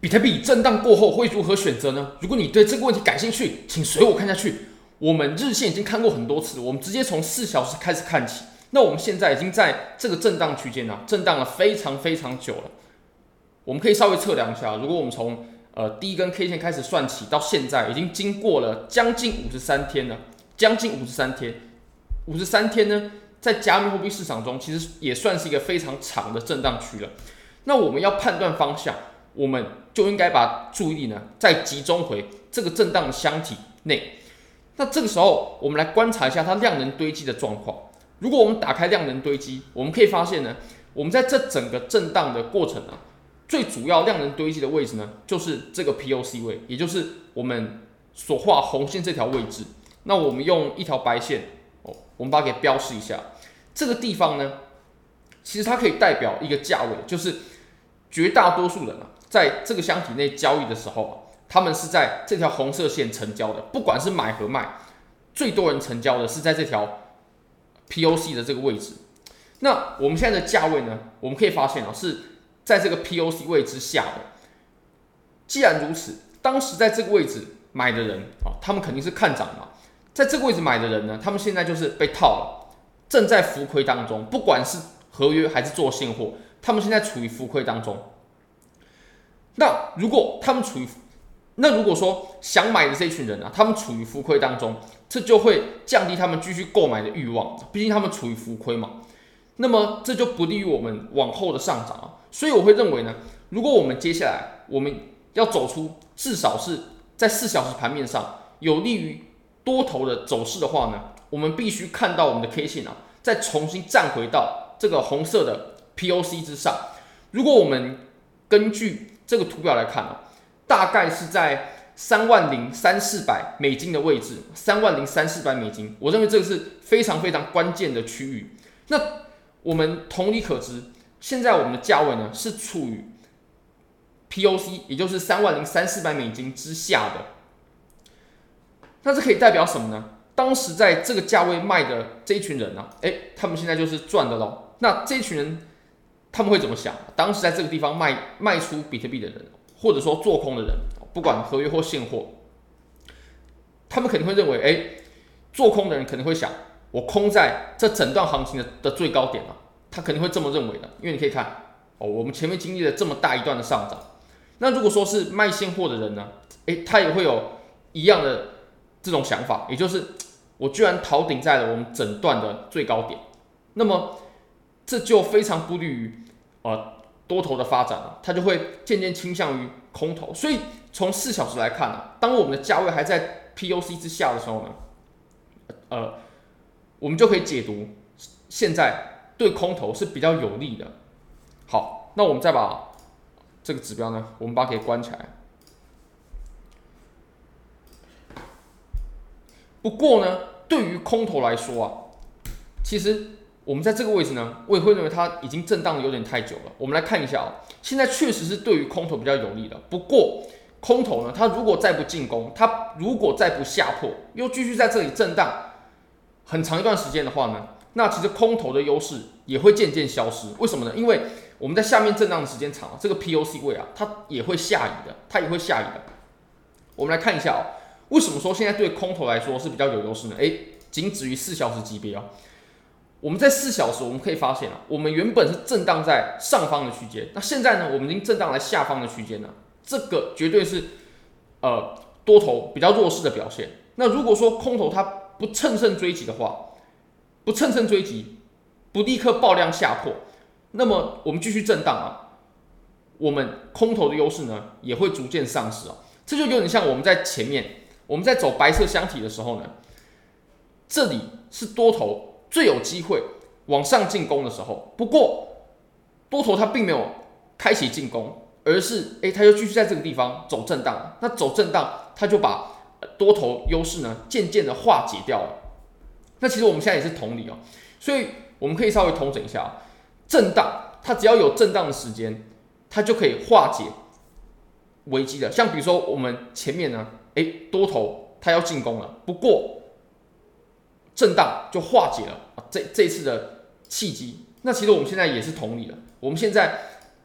比特币震荡过后会如何选择呢？如果你对这个问题感兴趣，请随我看下去。我们日线已经看过很多次，我们直接从四小时开始看起。那我们现在已经在这个震荡区间呢，震荡了非常非常久了。我们可以稍微测量一下，如果我们从呃第一根 K 线开始算起，到现在已经经过了将近五十三天了，将近五十三天。五十三天呢，在加密货币市场中，其实也算是一个非常长的震荡区了。那我们要判断方向。我们就应该把注意力呢，再集中回这个震荡的箱体内。那这个时候，我们来观察一下它量能堆积的状况。如果我们打开量能堆积，我们可以发现呢，我们在这整个震荡的过程啊，最主要量能堆积的位置呢，就是这个 POC 位，也就是我们所画红线这条位置。那我们用一条白线哦，我们把它给标示一下。这个地方呢，其实它可以代表一个价位，就是绝大多数人啊。在这个箱体内交易的时候，他们是在这条红色线成交的。不管是买和卖，最多人成交的是在这条 POC 的这个位置。那我们现在的价位呢？我们可以发现啊，是在这个 POC 位之下的。既然如此，当时在这个位置买的人啊，他们肯定是看涨嘛。在这个位置买的人呢，他们现在就是被套了，正在浮亏当中。不管是合约还是做现货，他们现在处于浮亏当中。那如果他们处于，那如果说想买的这群人啊，他们处于浮亏当中，这就会降低他们继续购买的欲望，毕竟他们处于浮亏嘛。那么这就不利于我们往后的上涨啊。所以我会认为呢，如果我们接下来我们要走出至少是在四小时盘面上有利于多头的走势的话呢，我们必须看到我们的 K 线啊，再重新站回到这个红色的 POC 之上。如果我们根据这个图表来看啊，大概是在三万零三四百美金的位置，三万零三四百美金，我认为这个是非常非常关键的区域。那我们同理可知，现在我们的价位呢是处于 POC，也就是三万零三四百美金之下的。那这可以代表什么呢？当时在这个价位卖的这一群人呢、啊，诶，他们现在就是赚的喽。那这一群人。他们会怎么想？当时在这个地方卖卖出比特币的人，或者说做空的人，不管合约或现货，他们肯定会认为，哎，做空的人肯定会想，我空在这整段行情的的最高点了，他肯定会这么认为的。因为你可以看，哦，我们前面经历了这么大一段的上涨，那如果说是卖现货的人呢，哎，他也会有一样的这种想法，也就是我居然逃顶在了我们整段的最高点，那么。这就非常不利于呃多头的发展了，它就会渐渐倾向于空头。所以从四小时来看呢，当我们的价位还在 POC 之下的时候呢，呃，我们就可以解读现在对空头是比较有利的。好，那我们再把这个指标呢，我们把它给关起来。不过呢，对于空头来说啊，其实。我们在这个位置呢，我也会认为它已经震荡的有点太久了。我们来看一下啊，现在确实是对于空头比较有利的。不过空头呢，它如果再不进攻，它如果再不下破，又继续在这里震荡很长一段时间的话呢，那其实空头的优势也会渐渐消失。为什么呢？因为我们在下面震荡的时间长了，这个 POC 位啊，它也会下移的，它也会下移的。我们来看一下啊，为什么说现在对空头来说是比较有优势呢？诶，仅止于四小时级别啊。我们在四小时，我们可以发现啊，我们原本是震荡在上方的区间，那现在呢，我们已经震荡在下方的区间了。这个绝对是呃多头比较弱势的表现。那如果说空头它不乘胜追击的话，不乘胜追击，不立刻爆量下破，那么我们继续震荡啊，我们空头的优势呢也会逐渐丧失啊。这就有点像我们在前面我们在走白色箱体的时候呢，这里是多头。最有机会往上进攻的时候，不过多头它并没有开启进攻，而是诶，它又继续在这个地方走震荡。那走震荡，它就把多头优势呢渐渐的化解掉了。那其实我们现在也是同理哦，所以我们可以稍微统整一下，震荡它只要有震荡的时间，它就可以化解危机的。像比如说我们前面呢，诶，多头它要进攻了，不过。震荡就化解了啊，这这次的契机。那其实我们现在也是同理了。我们现在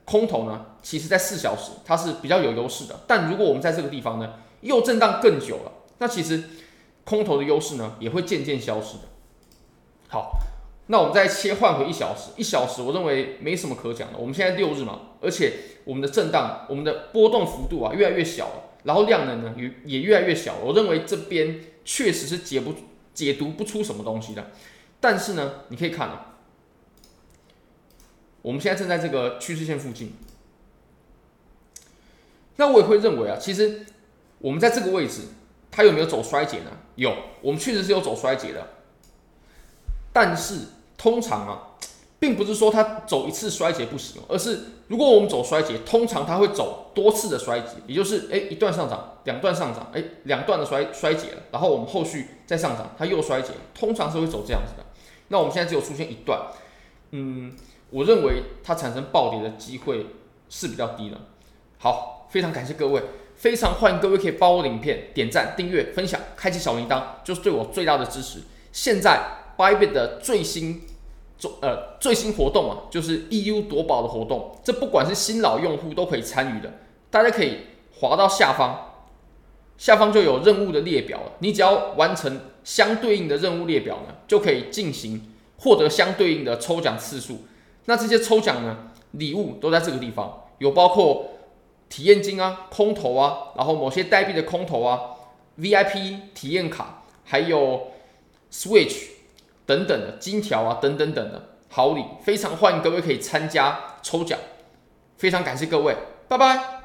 空头呢，其实在四小时它是比较有优势的。但如果我们在这个地方呢，又震荡更久了，那其实空头的优势呢，也会渐渐消失的。好，那我们再切换回一小时，一小时我认为没什么可讲的。我们现在六日嘛，而且我们的震荡，我们的波动幅度啊越来越小了，然后量能呢也也越来越小了。我认为这边确实是解不解读不出什么东西的。但是呢，你可以看啊，我们现在正在这个趋势线附近，那我也会认为啊，其实我们在这个位置，它有没有走衰竭呢？有，我们确实是有走衰竭的。但是通常啊，并不是说它走一次衰竭不行，而是如果我们走衰竭，通常它会走多次的衰竭，也就是诶一段上涨，两段上涨，诶两段的衰衰竭了，然后我们后续再上涨，它又衰竭，通常是会走这样子的。那我们现在只有出现一段，嗯，我认为它产生暴跌的机会是比较低的。好，非常感谢各位，非常欢迎各位可以帮我影片点赞、订阅、分享、开启小铃铛，就是对我最大的支持。现在。Bybit 的最新，呃最新活动啊，就是 EU 夺宝的活动，这不管是新老用户都可以参与的。大家可以滑到下方，下方就有任务的列表了。你只要完成相对应的任务列表呢，就可以进行获得相对应的抽奖次数。那这些抽奖呢，礼物都在这个地方，有包括体验金啊、空投啊，然后某些代币的空投啊、VIP 体验卡，还有 Switch。等等的金条啊，等等等的好礼，非常欢迎各位可以参加抽奖，非常感谢各位，拜拜。